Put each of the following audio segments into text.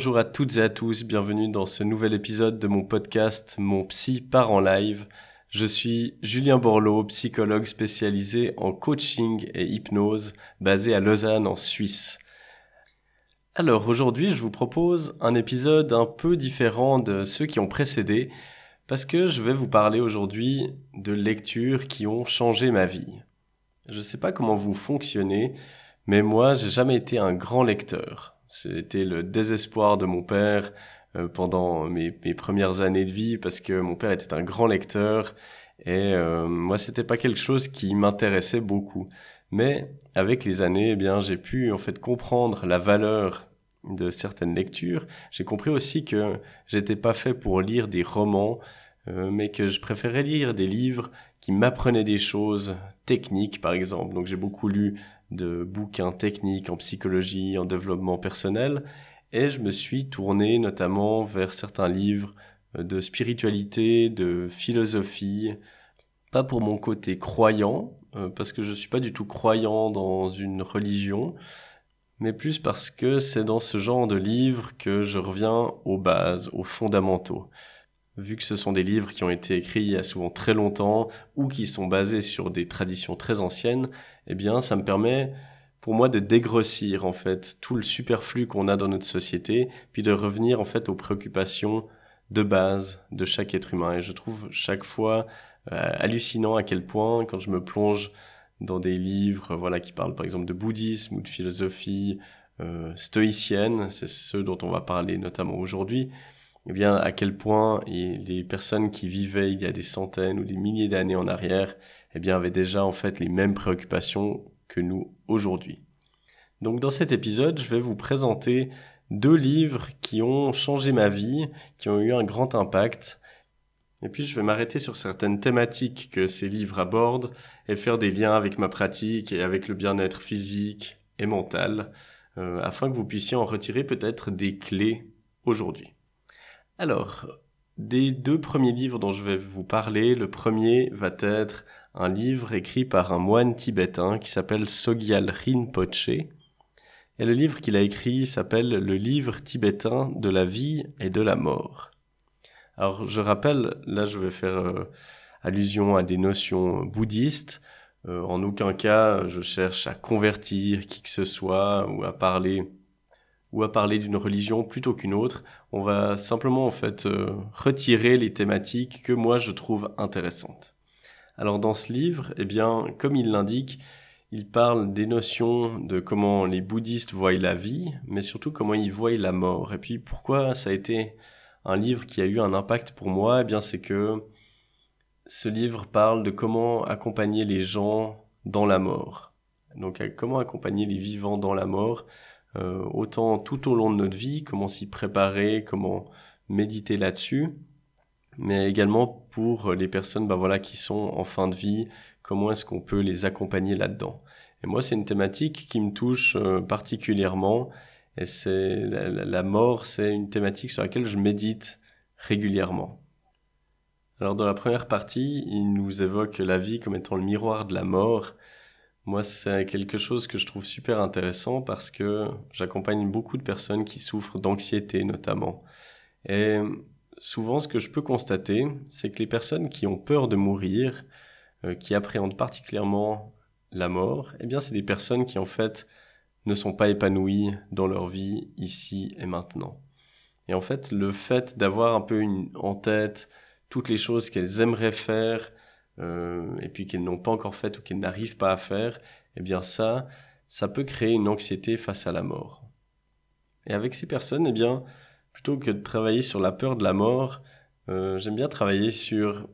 Bonjour à toutes et à tous, bienvenue dans ce nouvel épisode de mon podcast Mon Psy part en live. Je suis Julien Borloo, psychologue spécialisé en coaching et hypnose, basé à Lausanne en Suisse. Alors aujourd'hui, je vous propose un épisode un peu différent de ceux qui ont précédé, parce que je vais vous parler aujourd'hui de lectures qui ont changé ma vie. Je ne sais pas comment vous fonctionnez, mais moi, j'ai jamais été un grand lecteur. C'était le désespoir de mon père euh, pendant mes, premières années de vie parce que mon père était un grand lecteur et euh, moi c'était pas quelque chose qui m'intéressait beaucoup. Mais avec les années, eh bien j'ai pu en fait comprendre la valeur de certaines lectures. J'ai compris aussi que j'étais pas fait pour lire des romans, euh, mais que je préférais lire des livres qui m'apprenaient des choses techniques, par exemple. Donc j'ai beaucoup lu de bouquins techniques en psychologie, en développement personnel, et je me suis tourné notamment vers certains livres euh, de spiritualité, de philosophie, pas pour mon côté croyant, euh, parce que je suis pas du tout croyant dans une religion, mais plus parce que c'est dans ce genre de livres que je reviens aux bases, aux fondamentaux. Vu que ce sont des livres qui ont été écrits il y a souvent très longtemps ou qui sont basés sur des traditions très anciennes, eh bien, ça me permet pour moi de dégrossir en fait tout le superflu qu'on a dans notre société, puis de revenir en fait aux préoccupations de base de chaque être humain. Et je trouve chaque fois euh, hallucinant à quel point quand je me plonge dans des livres voilà qui parlent par exemple de bouddhisme ou de philosophie euh, stoïcienne, c'est ceux dont on va parler notamment aujourd'hui, eh bien, à quel point les personnes qui vivaient il y a des centaines ou des milliers d'années en arrière, eh bien, avaient déjà en fait les mêmes préoccupations que nous aujourd'hui. Donc, dans cet épisode, je vais vous présenter deux livres qui ont changé ma vie, qui ont eu un grand impact. Et puis, je vais m'arrêter sur certaines thématiques que ces livres abordent et faire des liens avec ma pratique et avec le bien-être physique et mental, euh, afin que vous puissiez en retirer peut-être des clés aujourd'hui. Alors, des deux premiers livres dont je vais vous parler, le premier va être un livre écrit par un moine tibétain qui s'appelle Sogyal Rinpoche. Et le livre qu'il a écrit s'appelle Le livre tibétain de la vie et de la mort. Alors je rappelle, là je vais faire euh, allusion à des notions bouddhistes. Euh, en aucun cas je cherche à convertir qui que ce soit ou à parler ou à parler d'une religion plutôt qu'une autre. On va simplement en fait euh, retirer les thématiques que moi je trouve intéressantes. Alors dans ce livre, eh bien, comme il l'indique, il parle des notions de comment les bouddhistes voient la vie, mais surtout comment ils voient la mort. Et puis pourquoi ça a été un livre qui a eu un impact pour moi? Eh bien, c'est que ce livre parle de comment accompagner les gens dans la mort. Donc, comment accompagner les vivants dans la mort? Euh, autant tout au long de notre vie, comment s'y préparer, comment méditer là-dessus, mais également pour les personnes bah voilà, qui sont en fin de vie, comment est-ce qu'on peut les accompagner là-dedans. Et moi, c'est une thématique qui me touche euh, particulièrement, et c'est la, la mort, c'est une thématique sur laquelle je médite régulièrement. Alors dans la première partie, il nous évoque la vie comme étant le miroir de la mort, moi, c'est quelque chose que je trouve super intéressant parce que j'accompagne beaucoup de personnes qui souffrent d'anxiété notamment. Et souvent, ce que je peux constater, c'est que les personnes qui ont peur de mourir, euh, qui appréhendent particulièrement la mort, eh bien, c'est des personnes qui en fait ne sont pas épanouies dans leur vie ici et maintenant. Et en fait, le fait d'avoir un peu en tête toutes les choses qu'elles aimeraient faire, et puis qu'elles n'ont pas encore faites ou qu'elles n'arrivent pas à faire, eh bien ça, ça peut créer une anxiété face à la mort. Et avec ces personnes, eh bien, plutôt que de travailler sur la peur de la mort, euh, j'aime bien travailler sur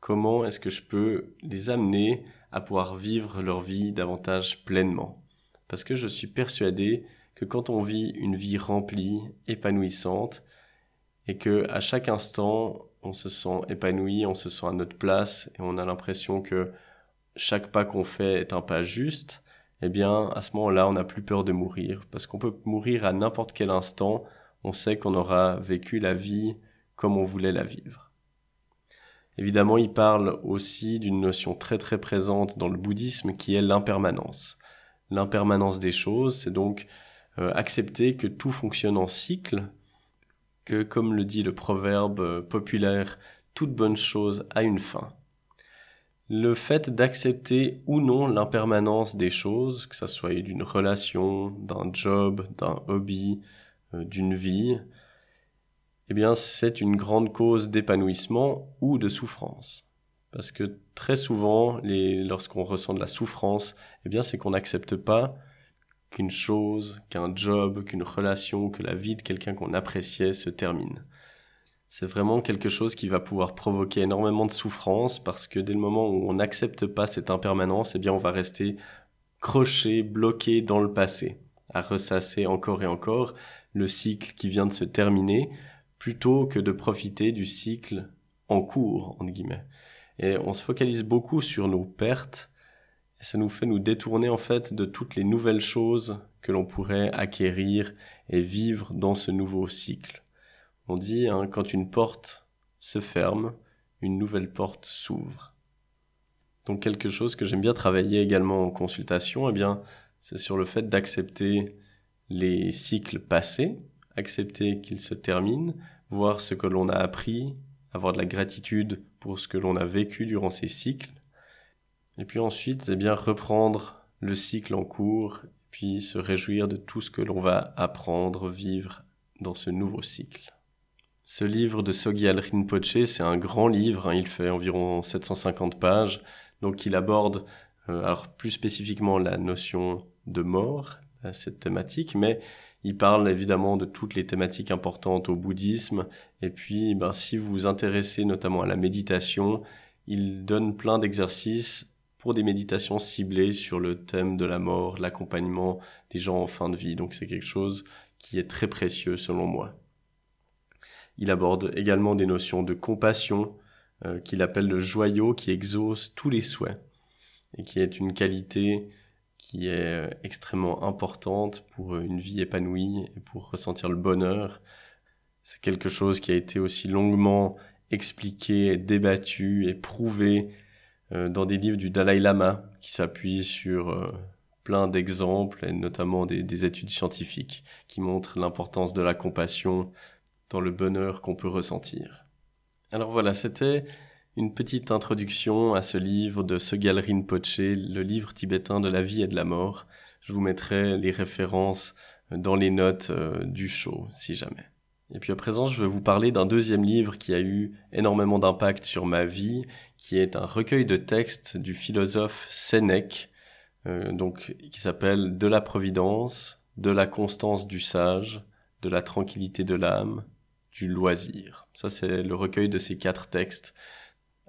comment est-ce que je peux les amener à pouvoir vivre leur vie davantage pleinement. parce que je suis persuadé que quand on vit une vie remplie, épanouissante, et que à chaque instant on se sent épanoui, on se sent à notre place et on a l'impression que chaque pas qu'on fait est un pas juste, eh bien à ce moment-là on n'a plus peur de mourir parce qu'on peut mourir à n'importe quel instant, on sait qu'on aura vécu la vie comme on voulait la vivre. Évidemment, il parle aussi d'une notion très très présente dans le bouddhisme qui est l'impermanence. L'impermanence des choses, c'est donc euh, accepter que tout fonctionne en cycle, comme le dit le proverbe populaire, toute bonne chose a une fin. Le fait d'accepter ou non l'impermanence des choses, que ça soit d'une relation, d'un job, d'un hobby, euh, d'une vie, eh bien c'est une grande cause d'épanouissement ou de souffrance. Parce que très souvent, lorsqu'on ressent de la souffrance, eh bien c'est qu'on n'accepte pas qu'une chose, qu'un job, qu'une relation, que la vie de quelqu'un qu'on appréciait se termine. C'est vraiment quelque chose qui va pouvoir provoquer énormément de souffrance parce que dès le moment où on n'accepte pas cette impermanence, eh bien on va rester croché, bloqué dans le passé, à ressasser encore et encore le cycle qui vient de se terminer, plutôt que de profiter du cycle en cours, entre guillemets. Et on se focalise beaucoup sur nos pertes ça nous fait nous détourner en fait de toutes les nouvelles choses que l'on pourrait acquérir et vivre dans ce nouveau cycle. On dit, hein, quand une porte se ferme, une nouvelle porte s'ouvre. Donc quelque chose que j'aime bien travailler également en consultation, eh bien, c'est sur le fait d'accepter les cycles passés, accepter qu'ils se terminent, voir ce que l'on a appris, avoir de la gratitude pour ce que l'on a vécu durant ces cycles, et puis ensuite, c'est bien reprendre le cycle en cours, puis se réjouir de tout ce que l'on va apprendre, vivre dans ce nouveau cycle. Ce livre de Sogyal Rinpoche, c'est un grand livre, hein, il fait environ 750 pages, donc il aborde euh, alors plus spécifiquement la notion de mort, cette thématique, mais il parle évidemment de toutes les thématiques importantes au bouddhisme, et puis ben, si vous vous intéressez notamment à la méditation, il donne plein d'exercices pour des méditations ciblées sur le thème de la mort, l'accompagnement des gens en fin de vie. Donc c'est quelque chose qui est très précieux selon moi. Il aborde également des notions de compassion euh, qu'il appelle le joyau qui exauce tous les souhaits et qui est une qualité qui est euh, extrêmement importante pour une vie épanouie et pour ressentir le bonheur. C'est quelque chose qui a été aussi longuement expliqué, débattu et prouvé euh, dans des livres du Dalai Lama qui s'appuient sur euh, plein d'exemples et notamment des, des, études scientifiques qui montrent l'importance de la compassion dans le bonheur qu'on peut ressentir. Alors voilà, c'était une petite introduction à ce livre de Sogyal Rinpoche, le livre tibétain de la vie et de la mort. Je vous mettrai les références dans les notes euh, du show, si jamais. Et puis à présent, je vais vous parler d'un deuxième livre qui a eu énormément d'impact sur ma vie, qui est un recueil de textes du philosophe Sénèque, euh, donc qui s'appelle De la providence, de la constance du sage, de la tranquillité de l'âme, du loisir. Ça, c'est le recueil de ces quatre textes.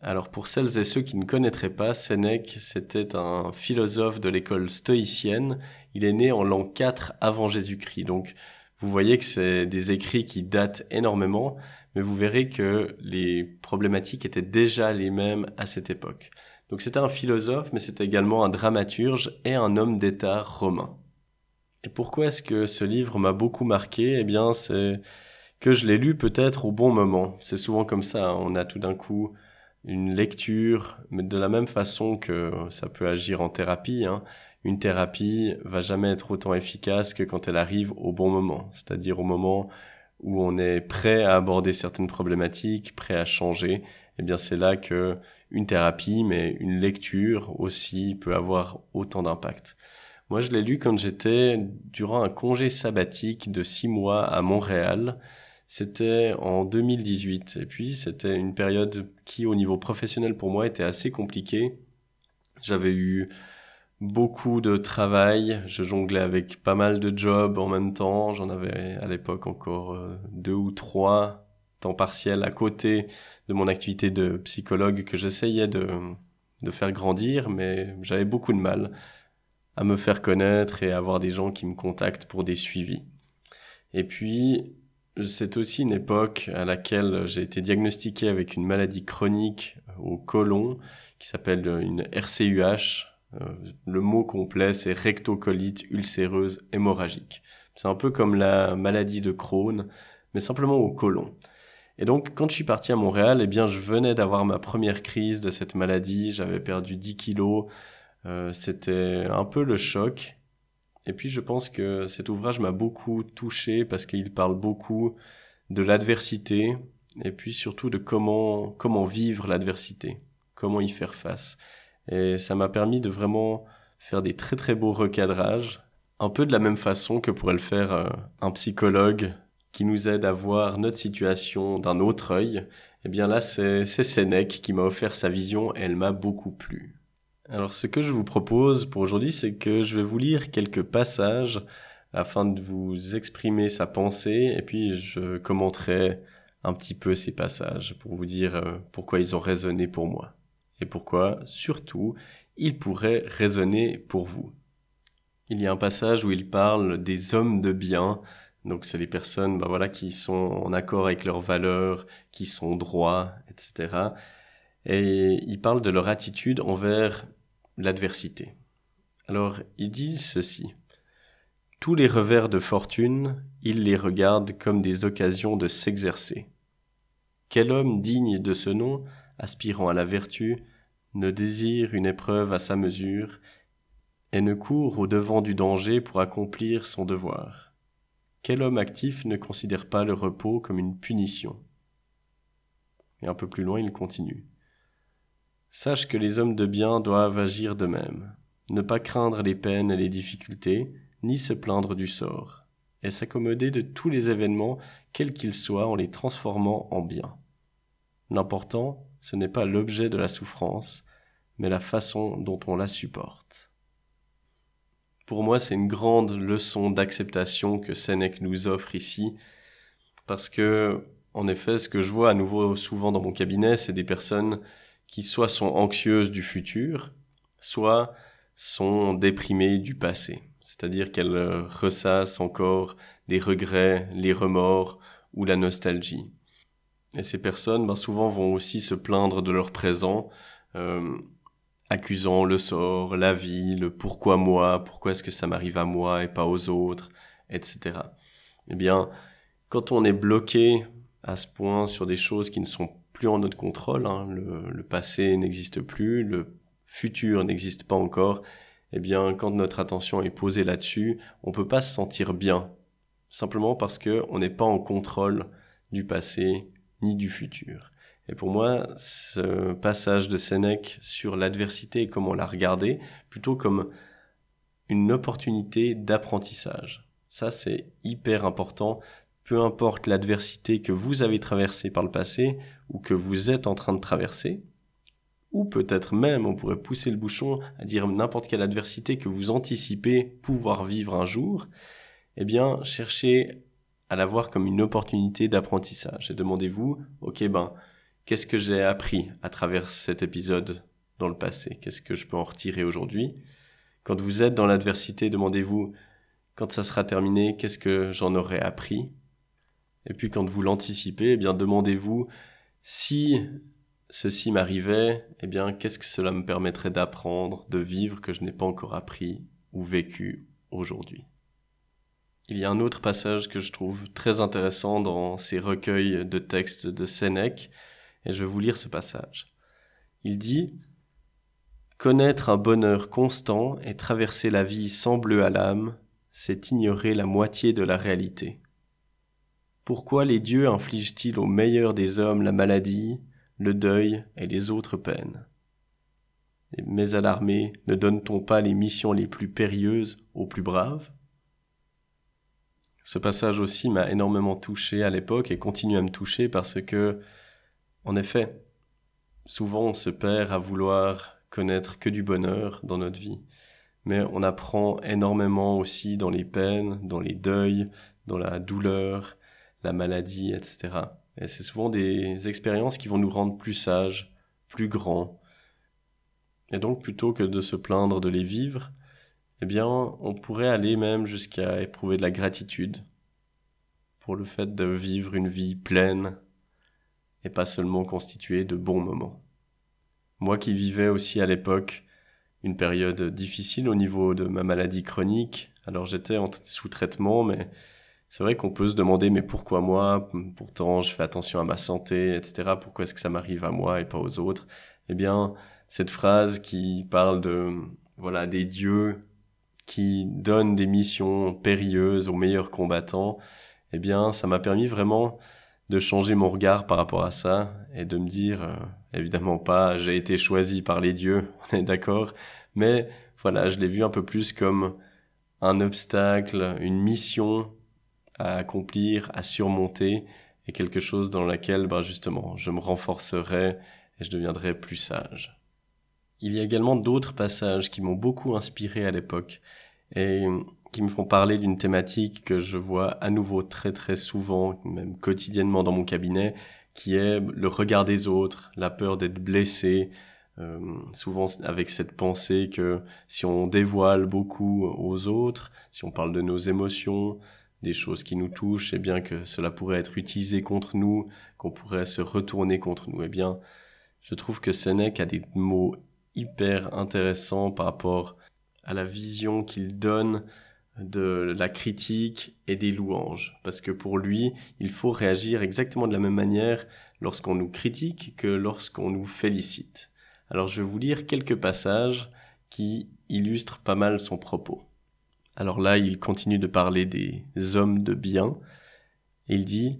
Alors pour celles et ceux qui ne connaîtraient pas, Sénèque, c'était un philosophe de l'école stoïcienne. Il est né en l'an 4 avant Jésus-Christ, donc vous voyez que c'est des écrits qui datent énormément, mais vous verrez que les problématiques étaient déjà les mêmes à cette époque. Donc c'était un philosophe, mais c'était également un dramaturge et un homme d'État romain. Et pourquoi est-ce que ce livre m'a beaucoup marqué? Eh bien, c'est que je l'ai lu peut-être au bon moment. C'est souvent comme ça, hein. on a tout d'un coup une lecture, mais de la même façon que ça peut agir en thérapie. Hein une thérapie va jamais être autant efficace que quand elle arrive au bon moment, c'est-à-dire au moment où on est prêt à aborder certaines problématiques, prêt à changer, eh bien c'est là que une thérapie, mais une lecture aussi peut avoir autant d'impact. Moi, je l'ai lu quand j'étais durant un congé sabbatique de six mois à Montréal. C'était en 2018. Et puis, c'était une période qui, au niveau professionnel pour moi, était assez compliquée. J'avais eu beaucoup de travail. Je jonglais avec pas mal de jobs en même temps. J'en avais à l'époque encore euh, deux ou trois temps partiels à côté de mon activité de psychologue que j'essayais de, de faire grandir, mais j'avais beaucoup de mal. à me faire connaître et à avoir des gens qui me contactent pour des suivis. Et puis, c'est aussi une époque à laquelle j'ai été diagnostiqué avec une maladie chronique au côlon qui s'appelle une RCUH. Euh, le mot complet, c'est rectocolite ulcéreuse hémorragique. C'est un peu comme la maladie de Crohn, mais simplement au côlon. Et donc, quand je suis parti à Montréal, eh bien, je venais d'avoir ma première crise de cette maladie. J'avais perdu 10 kilos. Euh, c'était un peu le choc. Et puis, je pense que cet ouvrage m'a beaucoup touché parce qu'il parle beaucoup de l'adversité et puis surtout de comment, comment vivre l'adversité, comment y faire face. Et ça m'a permis de vraiment faire des très très beaux recadrages, un peu de la même façon que pourrait le faire euh, un psychologue qui nous aide à voir notre situation d'un autre œil, eh bien là, c'est Sénèque qui m'a offert sa vision. Et elle m'a beaucoup plu. Alors ce que je vous propose pour aujourd'hui, c'est que je vais vous lire quelques passages afin de vous exprimer sa pensée. Et puis je commenterai un petit peu ces passages pour vous dire euh, pourquoi ils ont résonné pour moi et pourquoi? Surtout ils pourraient résonner pour vous. Il y a un passage où il parle des hommes de bien donc c'est les personnes bah voilà, qui sont en accord avec leurs valeurs, qui sont droits, etc. Et il parle de leur attitude envers l'adversité. Alors il dit ceci. Tous les revers de fortune, il les regarde comme des occasions de s'exercer. Quel homme digne de ce nom, aspirant à la vertu, ne désire une épreuve à sa mesure, et ne court au devant du danger pour accomplir son devoir quel homme actif ne considère pas le repos comme une punition? Et un peu plus loin, il continue. Sache que les hommes de bien doivent agir de même, ne pas craindre les peines et les difficultés, ni se plaindre du sort, et s'accommoder de tous les événements, quels qu'ils soient, en les transformant en bien. L'important, ce n'est pas l'objet de la souffrance, mais la façon dont on la supporte. Pour moi, c'est une grande leçon d'acceptation que Sénèque nous offre ici, parce que, en effet, ce que je vois à nouveau souvent dans mon cabinet, c'est des personnes qui soit sont anxieuses du futur, soit sont déprimées du passé. C'est-à-dire qu'elles ressassent encore les regrets, les remords ou la nostalgie. Et ces personnes, ben, souvent, vont aussi se plaindre de leur présent, euh, accusant le sort, la vie, le pourquoi moi, pourquoi est-ce que ça m'arrive à moi et pas aux autres, etc. Eh bien, quand on est bloqué à ce point sur des choses qui ne sont plus en notre contrôle, hein, le, passé n'existe plus, le futur n'existe pas encore, eh bien, quand notre attention est posée là-dessus, on peut pas se sentir bien, simplement parce que on n'est pas en contrôle du passé ni du futur. Et pour moi, ce passage de Sénèque sur l'adversité et comment la regarder, plutôt comme une opportunité d'apprentissage. Ça, c'est hyper important. Peu importe l'adversité que vous avez traversée par le passé ou que vous êtes en train de traverser, ou peut-être même on pourrait pousser le bouchon à dire n'importe quelle adversité que vous anticipez pouvoir vivre un jour, eh bien, cherchez à la voir comme une opportunité d'apprentissage. Et demandez-vous, ok ben, qu'est-ce que j'ai appris à travers cet épisode dans le passé? Qu'est-ce que je peux en retirer aujourd'hui? Quand vous êtes dans l'adversité, demandez-vous, quand ça sera terminé, qu'est-ce que j'en aurai appris? Et puis quand vous l'anticipez, eh bien demandez-vous, si ceci m'arrivait, eh bien qu'est-ce que cela me permettrait d'apprendre, de vivre que je n'ai pas encore appris ou vécu aujourd'hui? Il y a un autre passage que je trouve très intéressant dans ces recueils de textes de Sénèque, et je vais vous lire ce passage. Il dit Connaître un bonheur constant et traverser la vie sans bleu à l'âme, c'est ignorer la moitié de la réalité. Pourquoi les dieux infligent-ils aux meilleurs des hommes la maladie, le deuil et les autres peines? Mais à l'armée, ne donne-t-on pas les missions les plus périlleuses aux plus braves? Ce passage aussi m'a énormément touché à l'époque et continue à me toucher parce que en effet, souvent on se perd à vouloir connaître que du bonheur dans notre vie, mais on apprend énormément aussi dans les peines, dans les deuils, dans la douleur, la maladie, etc. Et c'est souvent des expériences qui vont nous rendre plus sages, plus grands. Et donc plutôt que de se plaindre de les vivre, eh bien, on pourrait aller même jusqu'à éprouver de la gratitude pour le fait de vivre une vie pleine et pas seulement constituée de bons moments. Moi qui vivais aussi à l'époque une période difficile au niveau de ma maladie chronique, alors j'étais sous traitement, mais c'est vrai qu'on peut se demander mais pourquoi moi? Pourtant je fais attention à ma santé, etc. Pourquoi est-ce que ça m'arrive à moi et pas aux autres? Eh bien, cette phrase qui parle de voilà des dieux qui donnent des missions périlleuses aux meilleurs combattants, eh bien, ça m'a permis vraiment de changer mon regard par rapport à ça et de me dire, euh, évidemment pas, j'ai été choisi par les dieux, on est d'accord, mais voilà, je l'ai vu un peu plus comme un obstacle, une mission à accomplir, à surmonter, et quelque chose dans laquelle, bah, justement, je me renforcerai et je deviendrai plus sage. Il y a également d'autres passages qui m'ont beaucoup inspiré à l'époque et qui me font parler d'une thématique que je vois à nouveau très très souvent, même quotidiennement dans mon cabinet, qui est le regard des autres, la peur d'être blessé, euh, souvent avec cette pensée que si on dévoile beaucoup aux autres, si on parle de nos émotions, des choses qui nous touchent, et eh bien que cela pourrait être utilisé contre nous, qu'on pourrait se retourner contre nous. Eh bien, je trouve que Sénèque a des mots hyper intéressants par rapport à la vision qu'il donne de la critique et des louanges. Parce que pour lui, il faut réagir exactement de la même manière lorsqu'on nous critique que lorsqu'on nous félicite. Alors je vais vous lire quelques passages qui illustrent pas mal son propos. Alors là, il continue de parler des hommes de bien. Il dit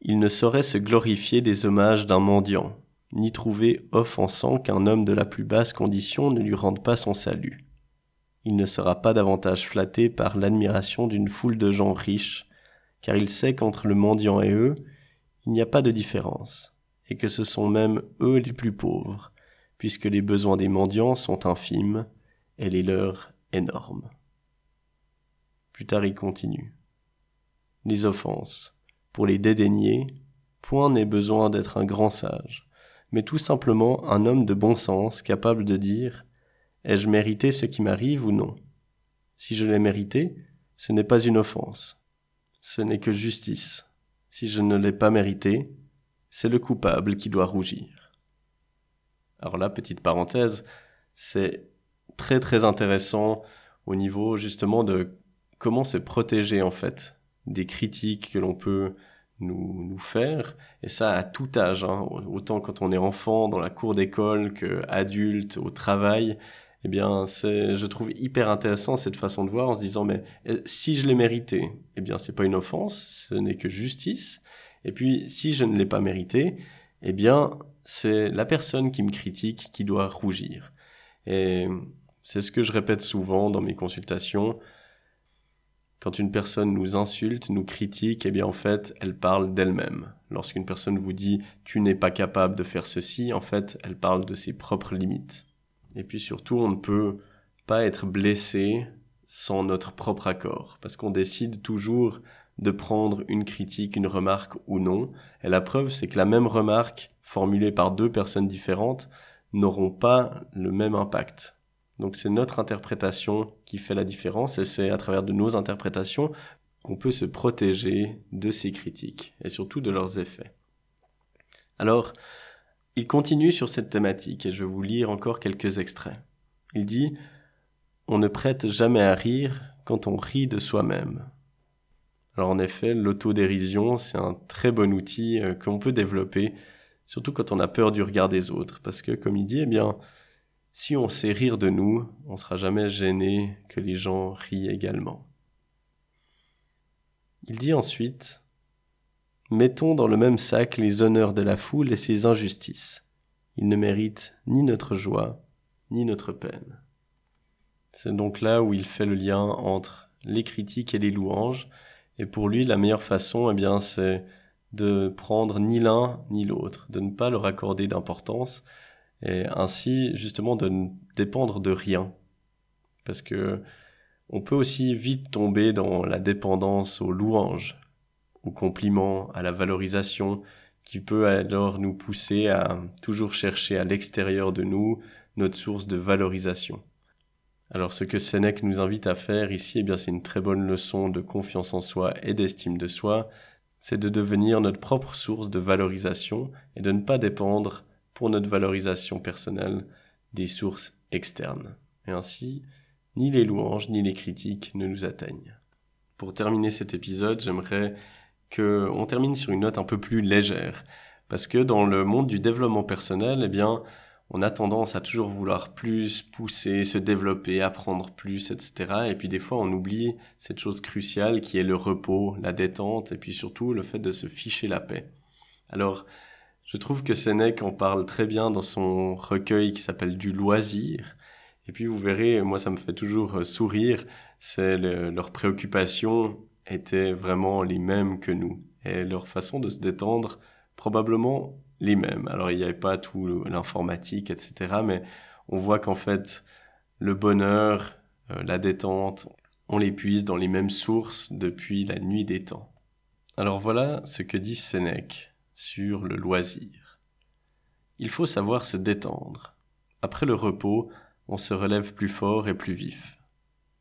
Il ne saurait se glorifier des hommages d'un mendiant, ni trouver offensant qu'un homme de la plus basse condition ne lui rende pas son salut il ne sera pas davantage flatté par l'admiration d'une foule de gens riches, car il sait qu'entre le mendiant et eux, il n'y a pas de différence, et que ce sont même eux les plus pauvres, puisque les besoins des mendiants sont infimes et les leurs énormes. Plus tard il continue. Les offenses, pour les dédaigner, point n'est besoin d'être un grand sage, mais tout simplement un homme de bon sens capable de dire Ai-je mérité ce qui m'arrive ou non? Si je l'ai mérité, ce n'est pas une offense. Ce n'est que justice. Si je ne l'ai pas mérité, c'est le coupable qui doit rougir. Alors là, petite parenthèse, c'est très très intéressant au niveau justement de comment se protéger en fait des critiques que l'on peut nous, nous faire, et ça à tout âge, hein. autant quand on est enfant dans la cour d'école que adulte au travail, eh bien, c'est, je trouve hyper intéressant cette façon de voir en se disant, mais eh, si je l'ai mérité, eh bien, c'est pas une offense, ce n'est que justice. Et puis, si je ne l'ai pas mérité, eh bien, c'est la personne qui me critique qui doit rougir. Et c'est ce que je répète souvent dans mes consultations. Quand une personne nous insulte, nous critique, eh bien en fait, elle parle d'elle-même. Lorsqu'une personne vous dit tu n'es pas capable de faire ceci, en fait, elle parle de ses propres limites. Et puis surtout, on ne peut pas être blessé sans notre propre accord, parce qu'on décide toujours de prendre une critique, une remarque ou non. Et la preuve, c'est que la même remarque formulée par deux personnes différentes n'auront pas le même impact. Donc c'est notre interprétation qui fait la différence et c'est à travers de nos interprétations qu'on peut se protéger de ces critiques et surtout de leurs effets. Alors, il continue sur cette thématique et je vais vous lire encore quelques extraits. Il dit On ne prête jamais à rire quand on rit de soi-même. Alors en effet, l'autodérision, c'est un très bon outil euh, qu'on peut développer, surtout quand on a peur du regard des autres, parce que comme il dit, eh bien, si on sait rire de nous, on sera jamais gêné que les gens rient également. Il dit ensuite Mettons dans le même sac les honneurs de la foule et ses injustices. Ils ne méritent ni notre joie, ni notre peine. C'est donc là où il fait le lien entre les critiques et les louanges, et pour lui, la meilleure façon, eh bien, c'est de prendre ni l'un ni l'autre, de ne pas leur accorder d'importance, et ainsi, justement, de ne dépendre de rien. Parce que on peut aussi vite tomber dans la dépendance aux louanges, au compliment, à la valorisation, qui peut alors nous pousser à toujours chercher à l'extérieur de nous notre source de valorisation. Alors ce que Sénèque nous invite à faire ici, eh bien c'est une très bonne leçon de confiance en soi et d'estime de soi, c'est de devenir notre propre source de valorisation et de ne pas dépendre pour notre valorisation personnelle des sources externes. Et ainsi, ni les louanges ni les critiques ne nous atteignent. Pour terminer cet épisode, j'aimerais que on termine sur une note un peu plus légère, parce que dans le monde du développement personnel, eh bien, on a tendance à toujours vouloir plus, pousser, se développer, apprendre plus, etc. Et puis des fois, on oublie cette chose cruciale qui est le repos, la détente, et puis surtout le fait de se ficher la paix. Alors, je trouve que Sénèque en parle très bien dans son recueil qui s'appelle Du loisir. Et puis vous verrez, moi ça me fait toujours euh, sourire, c'est leurs préoccupations étaient vraiment les mêmes que nous. Et leur façon de se détendre, probablement les mêmes. Alors il n'y avait pas tout l'informatique, etc. Mais on voit qu'en fait, le bonheur, euh, la détente, on les puise dans les mêmes sources depuis la nuit des temps. Alors voilà ce que dit Sénèque sur le loisir. Il faut savoir se détendre. Après le repos, on se relève plus fort et plus vif.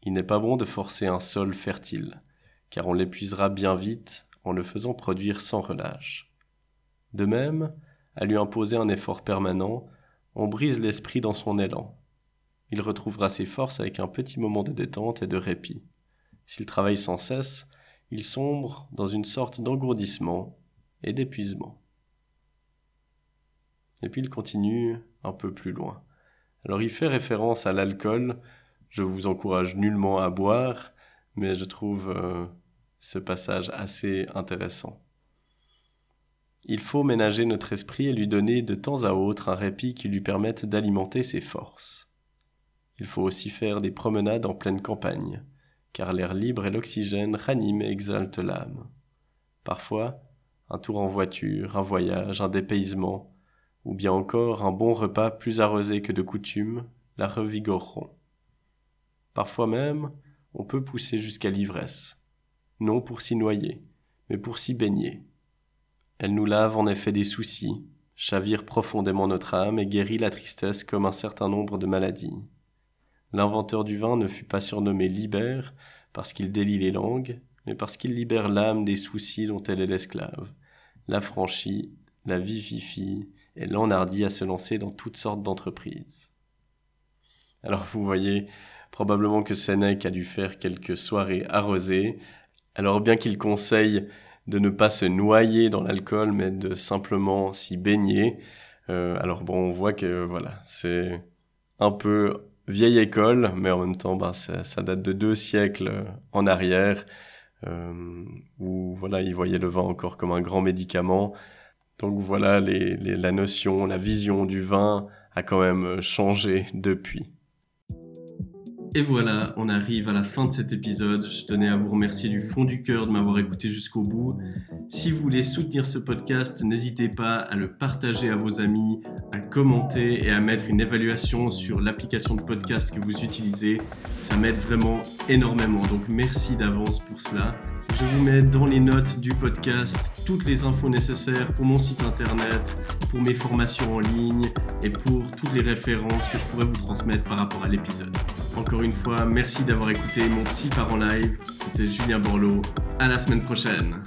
Il n'est pas bon de forcer un sol fertile, car on l'épuisera bien vite en le faisant produire sans relâche. De même, à lui imposer un effort permanent, on brise l'esprit dans son élan. Il retrouvera ses forces avec un petit moment de détente et de répit. S'il travaille sans cesse, il sombre dans une sorte d'engourdissement et d'épuisement. Et puis il continue un peu plus loin. Alors il fait référence à l'alcool, je vous encourage nullement à boire, mais je trouve euh, ce passage assez intéressant. Il faut ménager notre esprit et lui donner de temps à autre un répit qui lui permette d'alimenter ses forces. Il faut aussi faire des promenades en pleine campagne, car l'air libre et l'oxygène raniment et exaltent l'âme. Parfois, un tour en voiture, un voyage, un dépaysement, ou bien encore un bon repas plus arrosé que de coutume, la revigoreront. Parfois même, on peut pousser jusqu'à l'ivresse, non pour s'y noyer, mais pour s'y baigner, elle nous lave en effet des soucis, chavire profondément notre âme et guérit la tristesse comme un certain nombre de maladies. L'inventeur du vin ne fut pas surnommé Libère parce qu'il délie les langues, mais parce qu'il libère l'âme des soucis dont elle est l'esclave, la franchit, la vivifie et l'enhardit à se lancer dans toutes sortes d'entreprises. Alors vous voyez, probablement que Sénèque a dû faire quelques soirées arrosées, alors bien qu'il conseille de ne pas se noyer dans l'alcool, mais de simplement s'y baigner. Euh, alors bon, on voit que voilà, c'est un peu vieille école, mais en même temps, bah, ça, date de deux siècles en arrière, euh, où voilà, ils voyaient le vin encore comme un grand médicament. Donc voilà, les, la notion, la vision du vin a quand même changé depuis. Et voilà, on arrive à la fin de cet épisode. Je tenais à vous remercier du fond du cœur de m'avoir écouté jusqu'au bout. Si vous voulez soutenir ce podcast, n'hésitez pas à le partager à vos amis, à commenter et à mettre une évaluation sur l'application de podcast que vous utilisez. Ça m'aide vraiment énormément. Donc merci d'avance pour cela. Je vous mets dans les notes du podcast toutes les infos nécessaires pour mon site internet, pour mes formations en ligne et pour toutes les références que je pourrais vous transmettre par rapport à l'épisode. Une fois, merci d'avoir écouté mon petit part en live. C'était Julien Borloo. À la semaine prochaine.